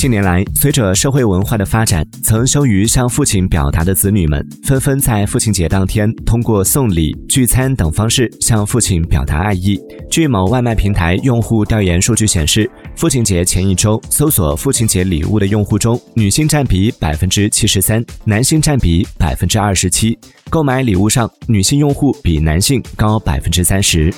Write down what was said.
近年来随着社会文化的发展曾羞于向父亲表达的子女们纷纷在父亲节当天通过送礼聚餐等方式向父亲表达爱意。据某外卖平台用户调研数据显示父亲节前一周搜索父亲节礼物的用户中女性占比百分之七十三男性占比百分之二十七。购买礼物上女性用户比男性高百分之三十。